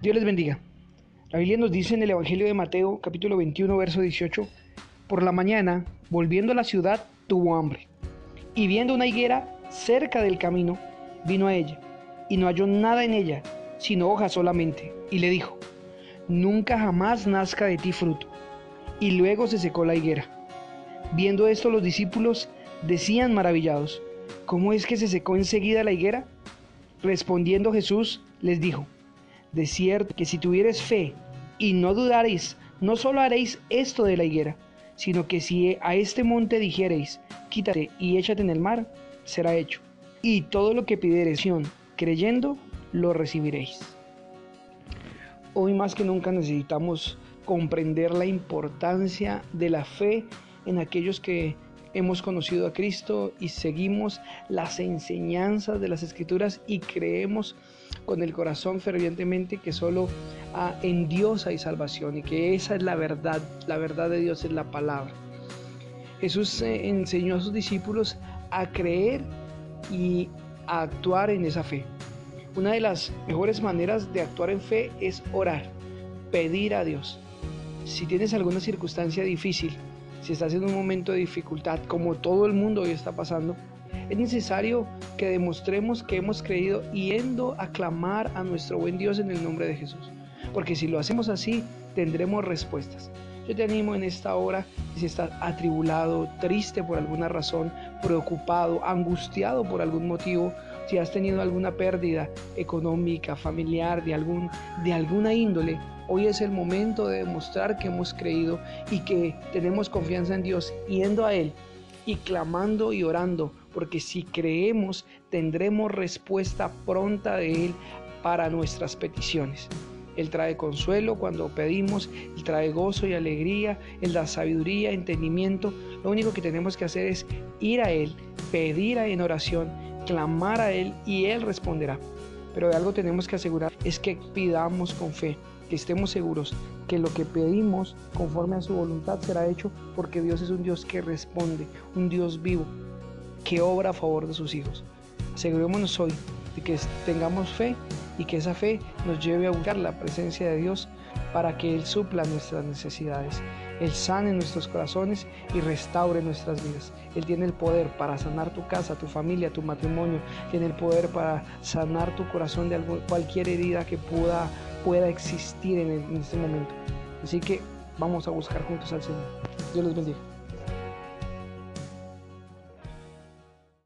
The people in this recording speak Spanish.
Dios les bendiga. La Biblia nos dice en el Evangelio de Mateo, capítulo 21, verso 18, por la mañana, volviendo a la ciudad, tuvo hambre. Y viendo una higuera cerca del camino, vino a ella, y no halló nada en ella, sino hojas solamente, y le dijo, nunca jamás nazca de ti fruto. Y luego se secó la higuera. Viendo esto los discípulos decían maravillados, ¿cómo es que se secó enseguida la higuera? Respondiendo Jesús les dijo, de cierto que si tuvieres fe y no dudaréis, no solo haréis esto de la higuera, sino que si a este monte dijereis, quítate y échate en el mar, será hecho. Y todo lo que pidiereis, creyendo, lo recibiréis. Hoy más que nunca necesitamos comprender la importancia de la fe en aquellos que hemos conocido a Cristo y seguimos las enseñanzas de las Escrituras y creemos con el corazón fervientemente que solo ah, en Dios hay salvación y que esa es la verdad, la verdad de Dios es la palabra. Jesús eh, enseñó a sus discípulos a creer y a actuar en esa fe. Una de las mejores maneras de actuar en fe es orar, pedir a Dios. Si tienes alguna circunstancia difícil, si estás en un momento de dificultad, como todo el mundo hoy está pasando, es necesario que demostremos que hemos creído yendo a clamar a nuestro buen Dios en el nombre de Jesús. Porque si lo hacemos así, tendremos respuestas. Yo te animo en esta hora, si estás atribulado, triste por alguna razón, preocupado, angustiado por algún motivo, si has tenido alguna pérdida económica, familiar, de, algún, de alguna índole, hoy es el momento de demostrar que hemos creído y que tenemos confianza en Dios, yendo a Él y clamando y orando, porque si creemos tendremos respuesta pronta de Él para nuestras peticiones. Él trae consuelo cuando pedimos, Él trae gozo y alegría, Él da sabiduría, entendimiento. Lo único que tenemos que hacer es ir a Él, pedir en oración, clamar a Él y Él responderá. Pero de algo tenemos que asegurar es que pidamos con fe, que estemos seguros que lo que pedimos conforme a su voluntad será hecho porque Dios es un Dios que responde, un Dios vivo, que obra a favor de sus hijos. Asegurémonos hoy de que tengamos fe y que esa fe nos lleve a buscar la presencia de Dios para que Él supla nuestras necesidades. Él sane nuestros corazones y restaure nuestras vidas. Él tiene el poder para sanar tu casa, tu familia, tu matrimonio. Tiene el poder para sanar tu corazón de cualquier herida que pueda, pueda existir en, en este momento. Así que vamos a buscar juntos al Señor. Dios los bendiga.